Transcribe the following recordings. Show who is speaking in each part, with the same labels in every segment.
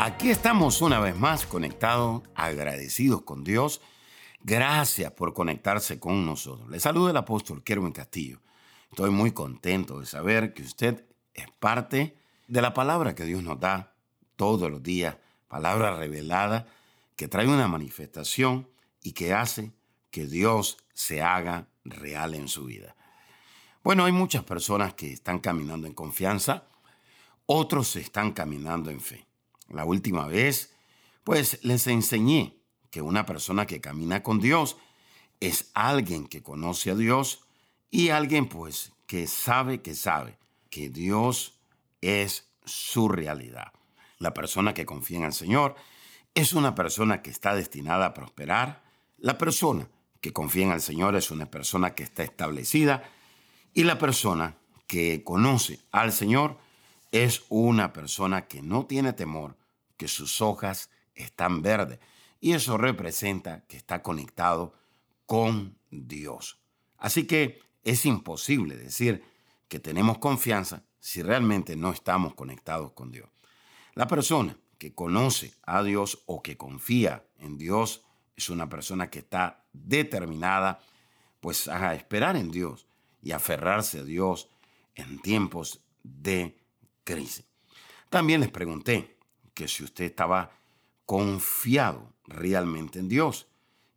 Speaker 1: Aquí estamos una vez más conectados, agradecidos con Dios. Gracias por conectarse con nosotros. Le saluda el apóstol Kerwin Castillo. Estoy muy contento de saber que usted es parte de la palabra que Dios nos da todos los días, palabra revelada que trae una manifestación y que hace que Dios se haga real en su vida. Bueno, hay muchas personas que están caminando en confianza, otros están caminando en fe. La última vez, pues les enseñé que una persona que camina con Dios es alguien que conoce a Dios y alguien pues que sabe que sabe que Dios es su realidad. La persona que confía en el Señor es una persona que está destinada a prosperar. La persona que confía en el Señor es una persona que está establecida y la persona que conoce al Señor es una persona que no tiene temor, que sus hojas están verdes. Y eso representa que está conectado con Dios. Así que es imposible decir que tenemos confianza si realmente no estamos conectados con Dios. La persona que conoce a Dios o que confía en Dios es una persona que está determinada pues a esperar en Dios y aferrarse a Dios en tiempos de crisis. También les pregunté que si usted estaba confiado realmente en Dios.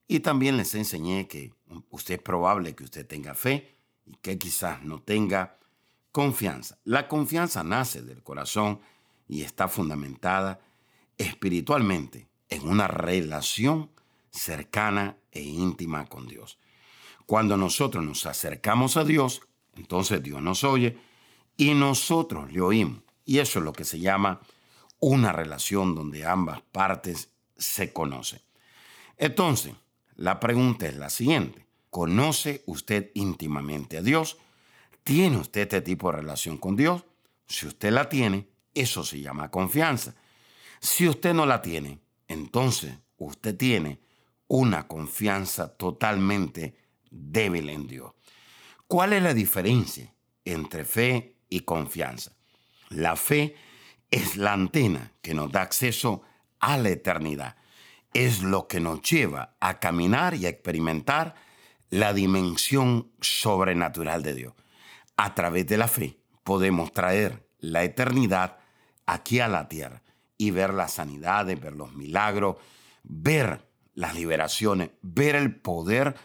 Speaker 1: Y también les enseñé que usted es probable que usted tenga fe y que quizás no tenga confianza. La confianza nace del corazón y está fundamentada espiritualmente en una relación cercana e íntima con Dios. Cuando nosotros nos acercamos a Dios, entonces Dios nos oye y nosotros le oímos. Y eso es lo que se llama una relación donde ambas partes se conocen. Entonces, la pregunta es la siguiente. ¿Conoce usted íntimamente a Dios? ¿Tiene usted este tipo de relación con Dios? Si usted la tiene, eso se llama confianza. Si usted no la tiene, entonces usted tiene una confianza totalmente débil en Dios. ¿Cuál es la diferencia entre fe y confianza? La fe es la antena que nos da acceso a la eternidad. Es lo que nos lleva a caminar y a experimentar la dimensión sobrenatural de Dios. A través de la fe podemos traer la eternidad aquí a la tierra y ver las sanidades, ver los milagros, ver las liberaciones, ver el poder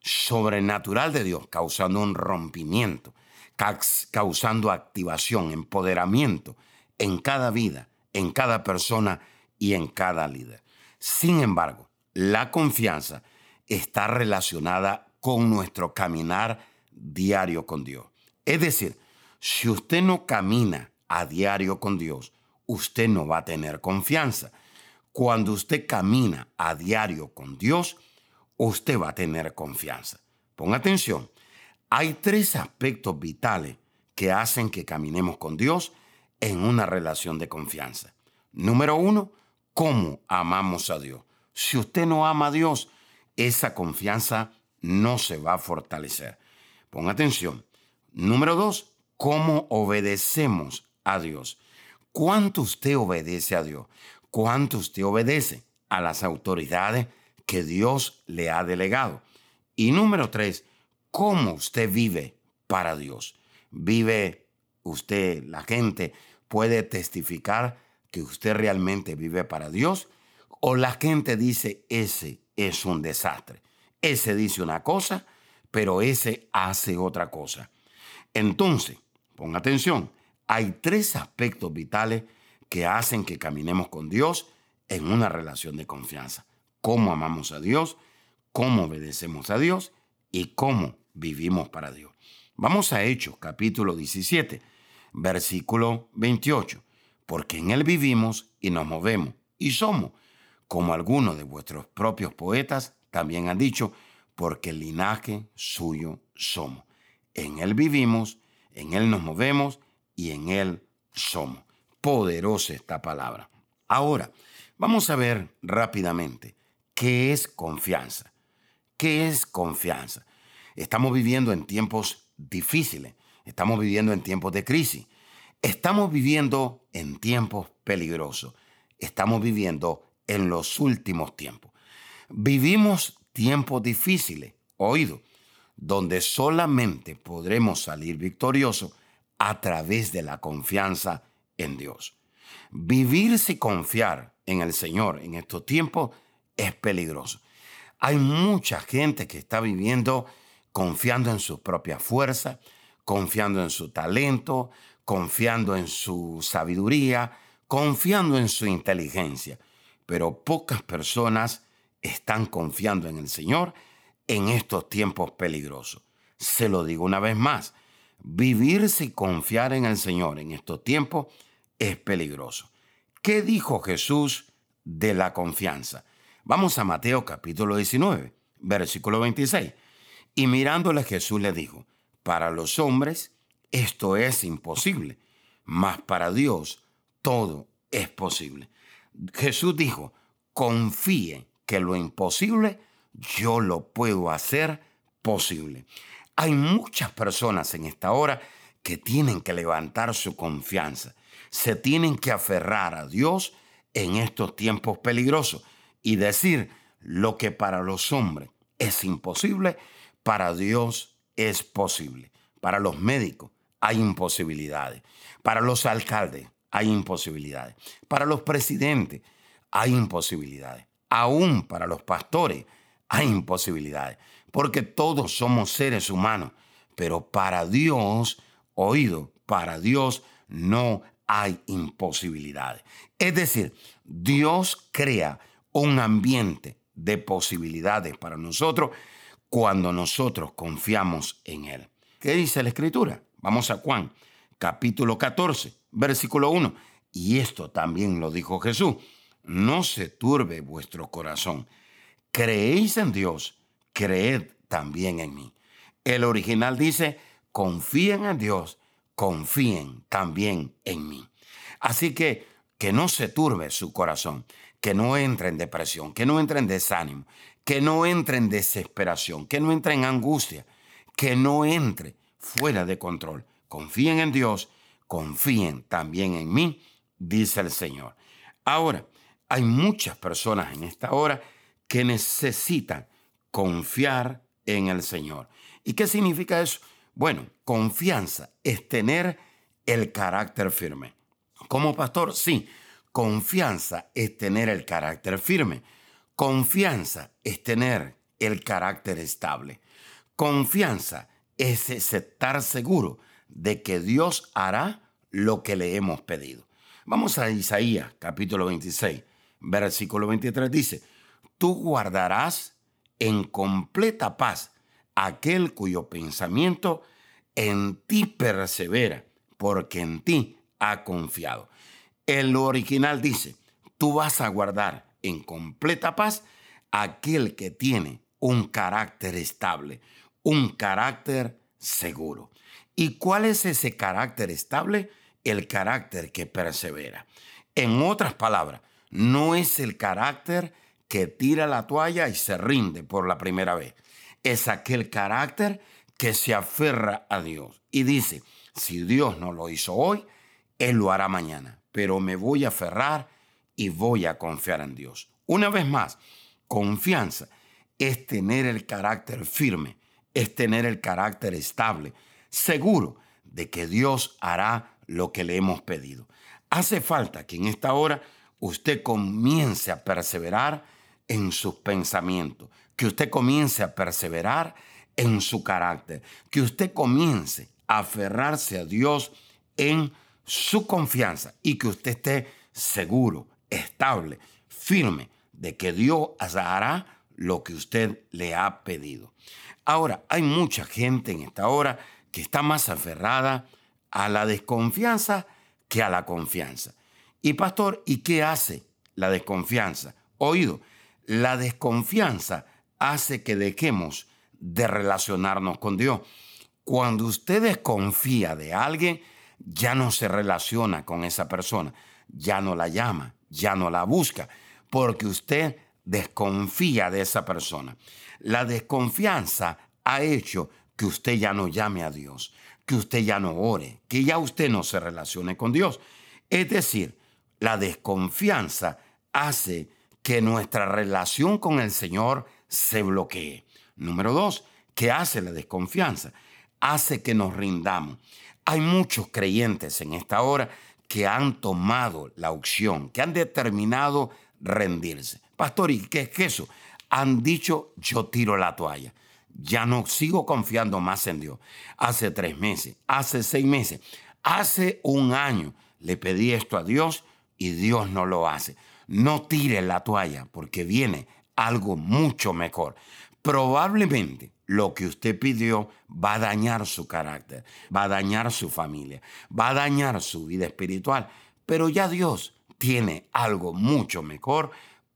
Speaker 1: sobrenatural de Dios causando un rompimiento, causando activación, empoderamiento en cada vida, en cada persona y en cada líder. Sin embargo, la confianza está relacionada con nuestro caminar diario con Dios. Es decir, si usted no camina a diario con Dios, usted no va a tener confianza. Cuando usted camina a diario con Dios, usted va a tener confianza. Ponga atención, hay tres aspectos vitales que hacen que caminemos con Dios en una relación de confianza. Número uno, cómo amamos a Dios. Si usted no ama a Dios, esa confianza no se va a fortalecer. Ponga atención. Número dos, cómo obedecemos a Dios. ¿Cuánto usted obedece a Dios? ¿Cuánto usted obedece a las autoridades que Dios le ha delegado? Y número tres, ¿cómo usted vive para Dios? ¿Vive usted, la gente, puede testificar que usted realmente vive para Dios o la gente dice ese es un desastre. Ese dice una cosa, pero ese hace otra cosa. Entonces, ponga atención, hay tres aspectos vitales que hacen que caminemos con Dios en una relación de confianza. Cómo amamos a Dios, cómo obedecemos a Dios y cómo vivimos para Dios. Vamos a Hechos capítulo 17 versículo 28. porque en Él vivimos y nos movemos y somos, como algunos de vuestros propios poetas también han dicho, porque el linaje suyo somos. En Él vivimos, en Él nos movemos y en Él somos. Poderosa esta palabra. Ahora, vamos a ver rápidamente qué es confianza. ¿Qué es confianza? Estamos viviendo en tiempos difíciles, estamos viviendo en tiempos de crisis, estamos viviendo en tiempos peligrosos, estamos viviendo en los últimos tiempos. Vivimos tiempos difíciles, oído, donde solamente podremos salir victoriosos a través de la confianza en Dios. Vivir sin confiar en el Señor en estos tiempos es peligroso. Hay mucha gente que está viviendo confiando en su propia fuerza, confiando en su talento, confiando en su sabiduría, confiando en su inteligencia. Pero pocas personas están confiando en el Señor en estos tiempos peligrosos. Se lo digo una vez más, vivir sin confiar en el Señor en estos tiempos es peligroso. ¿Qué dijo Jesús de la confianza? Vamos a Mateo capítulo 19, versículo 26. Y mirándole Jesús le dijo, para los hombres esto es imposible, mas para Dios todo es posible. Jesús dijo, confíe que lo imposible yo lo puedo hacer posible. Hay muchas personas en esta hora que tienen que levantar su confianza, se tienen que aferrar a Dios en estos tiempos peligrosos y decir lo que para los hombres es imposible, para Dios es posible. Para los médicos hay imposibilidades. Para los alcaldes hay imposibilidades. Para los presidentes hay imposibilidades. Aún para los pastores hay imposibilidades. Porque todos somos seres humanos. Pero para Dios, oído, para Dios no hay imposibilidades. Es decir, Dios crea un ambiente de posibilidades para nosotros cuando nosotros confiamos en Él. ¿Qué dice la Escritura? Vamos a Juan, capítulo 14, versículo 1. Y esto también lo dijo Jesús. No se turbe vuestro corazón. Creéis en Dios, creed también en mí. El original dice, confíen en Dios, confíen también en mí. Así que que no se turbe su corazón que no entre en depresión, que no entre en desánimo, que no entre en desesperación, que no entre en angustia, que no entre fuera de control. Confíen en Dios, confíen también en mí, dice el Señor. Ahora, hay muchas personas en esta hora que necesitan confiar en el Señor. ¿Y qué significa eso? Bueno, confianza es tener el carácter firme. Como pastor, sí, Confianza es tener el carácter firme. Confianza es tener el carácter estable. Confianza es estar seguro de que Dios hará lo que le hemos pedido. Vamos a Isaías capítulo 26, versículo 23 dice, tú guardarás en completa paz aquel cuyo pensamiento en ti persevera, porque en ti ha confiado. El original dice, tú vas a guardar en completa paz aquel que tiene un carácter estable, un carácter seguro. ¿Y cuál es ese carácter estable? El carácter que persevera. En otras palabras, no es el carácter que tira la toalla y se rinde por la primera vez. Es aquel carácter que se aferra a Dios y dice, si Dios no lo hizo hoy, Él lo hará mañana pero me voy a aferrar y voy a confiar en Dios. Una vez más, confianza es tener el carácter firme, es tener el carácter estable, seguro de que Dios hará lo que le hemos pedido. Hace falta que en esta hora usted comience a perseverar en sus pensamientos, que usted comience a perseverar en su carácter, que usted comience a aferrarse a Dios en su confianza y que usted esté seguro, estable, firme de que Dios hará lo que usted le ha pedido. Ahora, hay mucha gente en esta hora que está más aferrada a la desconfianza que a la confianza. Y pastor, ¿y qué hace la desconfianza? Oído, la desconfianza hace que dejemos de relacionarnos con Dios. Cuando usted desconfía de alguien, ya no se relaciona con esa persona, ya no la llama, ya no la busca, porque usted desconfía de esa persona. La desconfianza ha hecho que usted ya no llame a Dios, que usted ya no ore, que ya usted no se relacione con Dios. Es decir, la desconfianza hace que nuestra relación con el Señor se bloquee. Número dos, ¿qué hace la desconfianza? Hace que nos rindamos. Hay muchos creyentes en esta hora que han tomado la opción, que han determinado rendirse. Pastor, ¿y qué es eso? Han dicho, yo tiro la toalla. Ya no sigo confiando más en Dios. Hace tres meses, hace seis meses, hace un año le pedí esto a Dios y Dios no lo hace. No tire la toalla porque viene algo mucho mejor. Probablemente lo que usted pidió va a dañar su carácter, va a dañar su familia, va a dañar su vida espiritual, pero ya Dios tiene algo mucho mejor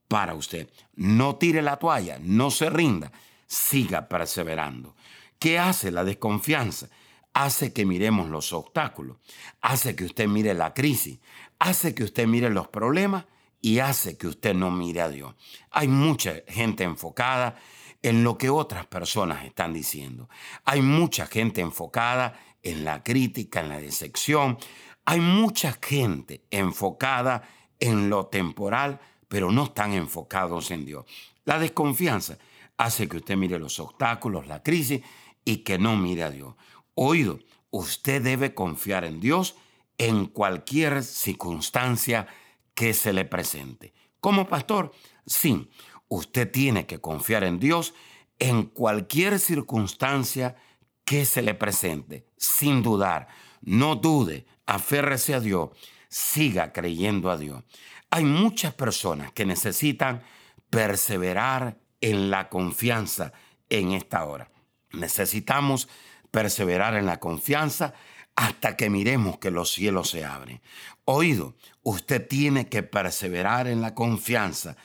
Speaker 1: para usted. No tire la toalla, no se rinda, siga perseverando. ¿Qué hace la desconfianza? Hace que miremos los obstáculos, hace que usted mire la crisis, hace que usted mire los problemas y hace que usted no mire a Dios. Hay mucha gente enfocada en lo que otras personas están diciendo. Hay mucha gente enfocada en la crítica, en la decepción. Hay mucha gente enfocada en lo temporal, pero no están enfocados en Dios. La desconfianza hace que usted mire los obstáculos, la crisis y que no mire a Dios. Oído, usted debe confiar en Dios en cualquier circunstancia que se le presente. Como pastor, sí, usted tiene que confiar en Dios en cualquier circunstancia que se le presente, sin dudar. No dude, aférrese a Dios, siga creyendo a Dios. Hay muchas personas que necesitan perseverar en la confianza en esta hora. Necesitamos perseverar en la confianza hasta que miremos que los cielos se abren. Oído, usted tiene que perseverar en la confianza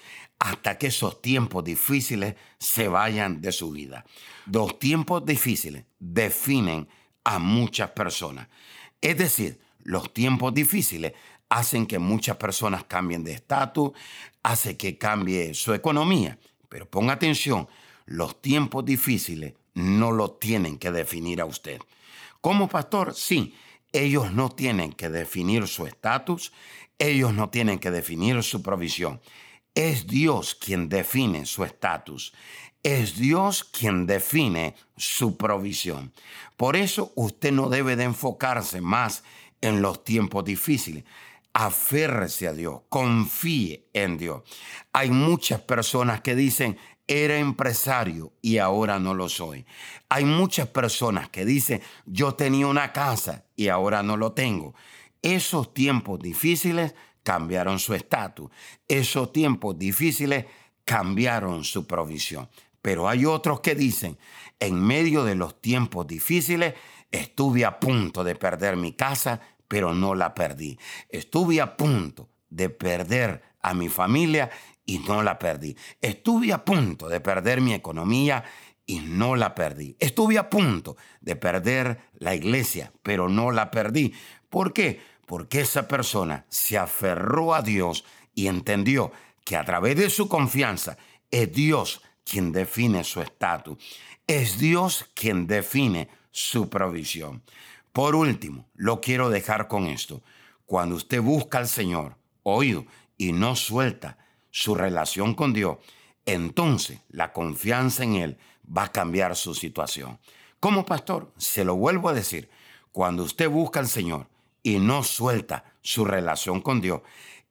Speaker 1: hasta que esos tiempos difíciles se vayan de su vida. Los tiempos difíciles definen a muchas personas. Es decir, los tiempos difíciles hacen que muchas personas cambien de estatus, hace que cambie su economía. Pero ponga atención, los tiempos difíciles no lo tienen que definir a usted. Como pastor, sí, ellos no tienen que definir su estatus, ellos no tienen que definir su provisión. Es Dios quien define su estatus. Es Dios quien define su provisión. Por eso usted no debe de enfocarse más en los tiempos difíciles. Aférrese a Dios, confíe en Dios. Hay muchas personas que dicen, era empresario y ahora no lo soy. Hay muchas personas que dicen, yo tenía una casa y ahora no lo tengo. Esos tiempos difíciles cambiaron su estatus. Esos tiempos difíciles cambiaron su provisión. Pero hay otros que dicen, en medio de los tiempos difíciles, estuve a punto de perder mi casa, pero no la perdí. Estuve a punto de perder a mi familia y no la perdí. Estuve a punto de perder mi economía y no la perdí. Estuve a punto de perder la iglesia, pero no la perdí. ¿Por qué? Porque esa persona se aferró a Dios y entendió que a través de su confianza es Dios quien define su estatus. Es Dios quien define su provisión. Por último, lo quiero dejar con esto. Cuando usted busca al Señor, oído, y no suelta su relación con Dios, entonces la confianza en Él va a cambiar su situación. Como pastor, se lo vuelvo a decir, cuando usted busca al Señor y no suelta su relación con Dios,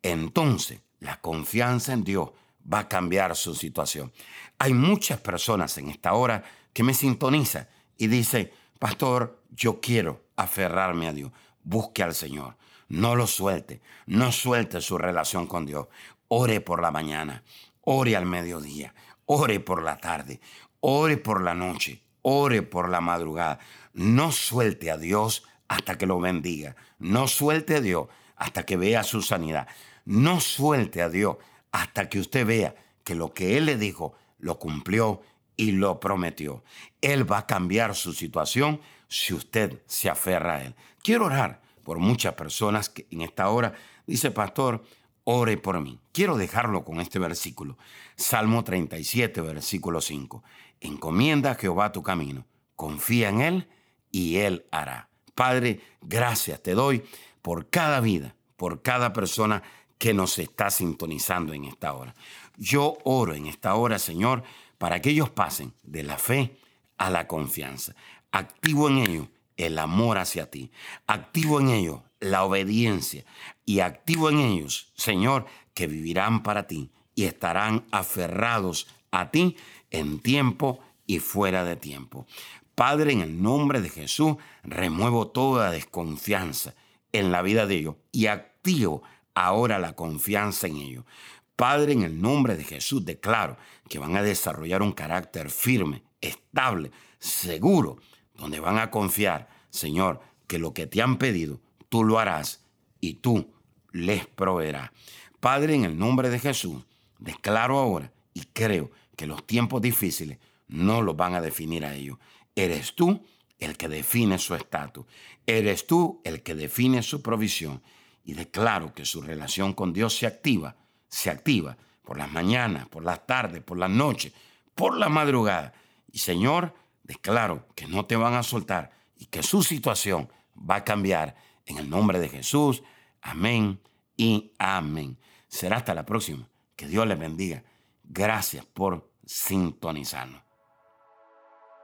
Speaker 1: entonces la confianza en Dios va a cambiar su situación. Hay muchas personas en esta hora que me sintonizan y dicen, pastor, yo quiero aferrarme a Dios. Busque al Señor. No lo suelte. No suelte su relación con Dios. Ore por la mañana, ore al mediodía, ore por la tarde, ore por la noche, ore por la madrugada. No suelte a Dios hasta que lo bendiga. No suelte a Dios hasta que vea su sanidad. No suelte a Dios hasta que usted vea que lo que Él le dijo lo cumplió y lo prometió. Él va a cambiar su situación si usted se aferra a Él. Quiero orar por muchas personas que en esta hora dice, pastor, ore por mí. Quiero dejarlo con este versículo. Salmo 37, versículo 5. Encomienda a Jehová tu camino, confía en Él y Él hará. Padre, gracias te doy por cada vida, por cada persona que nos está sintonizando en esta hora. Yo oro en esta hora, Señor, para que ellos pasen de la fe a la confianza. Activo en ellos el amor hacia ti. Activo en ellos la obediencia. Y activo en ellos, Señor, que vivirán para ti y estarán aferrados a ti en tiempo y fuera de tiempo. Padre, en el nombre de Jesús, remuevo toda desconfianza en la vida de ellos y activo ahora la confianza en ellos. Padre, en el nombre de Jesús, declaro que van a desarrollar un carácter firme, estable, seguro, donde van a confiar, Señor, que lo que te han pedido, tú lo harás y tú les proveerás. Padre, en el nombre de Jesús, declaro ahora y creo que los tiempos difíciles no los van a definir a ellos. Eres tú el que define su estatus. Eres tú el que define su provisión. Y declaro que su relación con Dios se activa, se activa por las mañanas, por las tardes, por las noches, por la madrugada. Y Señor, declaro que no te van a soltar y que su situación va a cambiar en el nombre de Jesús. Amén y amén. Será hasta la próxima. Que Dios les bendiga. Gracias por sintonizarnos.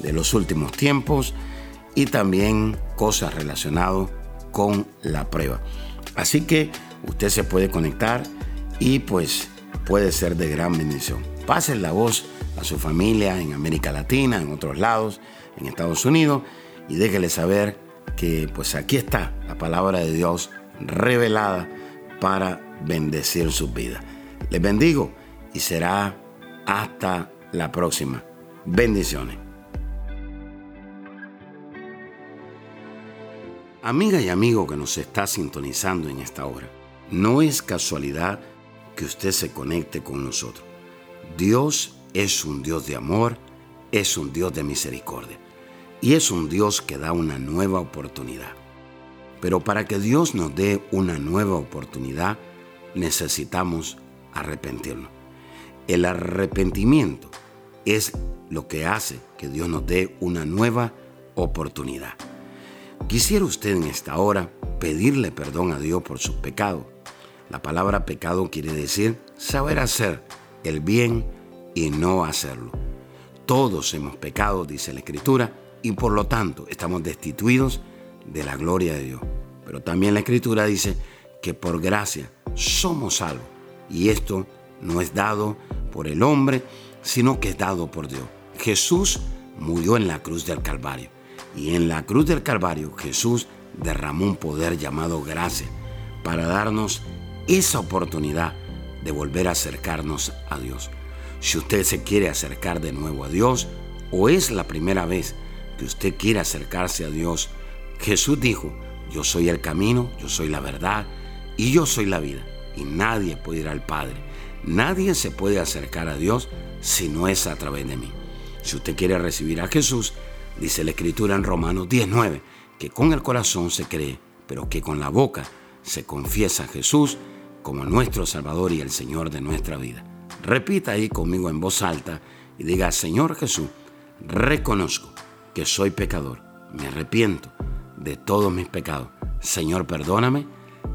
Speaker 1: de los últimos tiempos y también cosas relacionadas con la prueba. Así que usted se puede conectar y pues puede ser de gran bendición. Pasen la voz a su familia en América Latina, en otros lados, en Estados Unidos y déjele saber que pues aquí está la palabra de Dios revelada para bendecir sus vidas. Les bendigo y será hasta la próxima. Bendiciones. Amiga y amigo que nos está sintonizando en esta hora, no es casualidad que usted se conecte con nosotros. Dios es un Dios de amor, es un Dios de misericordia y es un Dios que da una nueva oportunidad. Pero para que Dios nos dé una nueva oportunidad, necesitamos arrepentirnos. El arrepentimiento es lo que hace que Dios nos dé una nueva oportunidad. Quisiera usted en esta hora pedirle perdón a Dios por sus pecados. La palabra pecado quiere decir saber hacer el bien y no hacerlo. Todos hemos pecado, dice la Escritura, y por lo tanto estamos destituidos de la gloria de Dios. Pero también la Escritura dice que por gracia somos salvos. Y esto no es dado por el hombre, sino que es dado por Dios. Jesús murió en la cruz del Calvario. Y en la cruz del Calvario Jesús derramó un poder llamado gracia para darnos esa oportunidad de volver a acercarnos a Dios. Si usted se quiere acercar de nuevo a Dios o es la primera vez que usted quiere acercarse a Dios, Jesús dijo, yo soy el camino, yo soy la verdad y yo soy la vida. Y nadie puede ir al Padre. Nadie se puede acercar a Dios si no es a través de mí. Si usted quiere recibir a Jesús, Dice la escritura en Romanos 19, que con el corazón se cree, pero que con la boca se confiesa a Jesús como nuestro Salvador y el Señor de nuestra vida. Repita ahí conmigo en voz alta y diga, Señor Jesús, reconozco que soy pecador, me arrepiento de todos mis pecados. Señor, perdóname,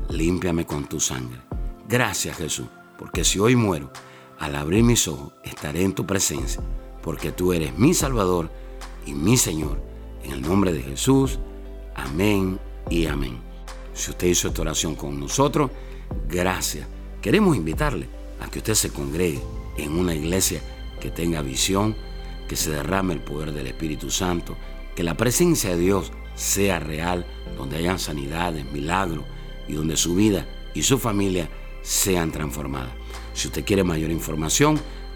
Speaker 1: límpiame con tu sangre. Gracias Jesús, porque si hoy muero, al abrir mis ojos estaré en tu presencia, porque tú eres mi Salvador y mi Señor. En el nombre de Jesús, amén y amén. Si usted hizo esta oración con nosotros, gracias. Queremos invitarle a que usted se congregue en una iglesia que tenga visión, que se derrame el poder del Espíritu Santo, que la presencia de Dios sea real, donde hayan sanidades, milagros y donde su vida y su familia sean transformadas. Si usted quiere mayor información,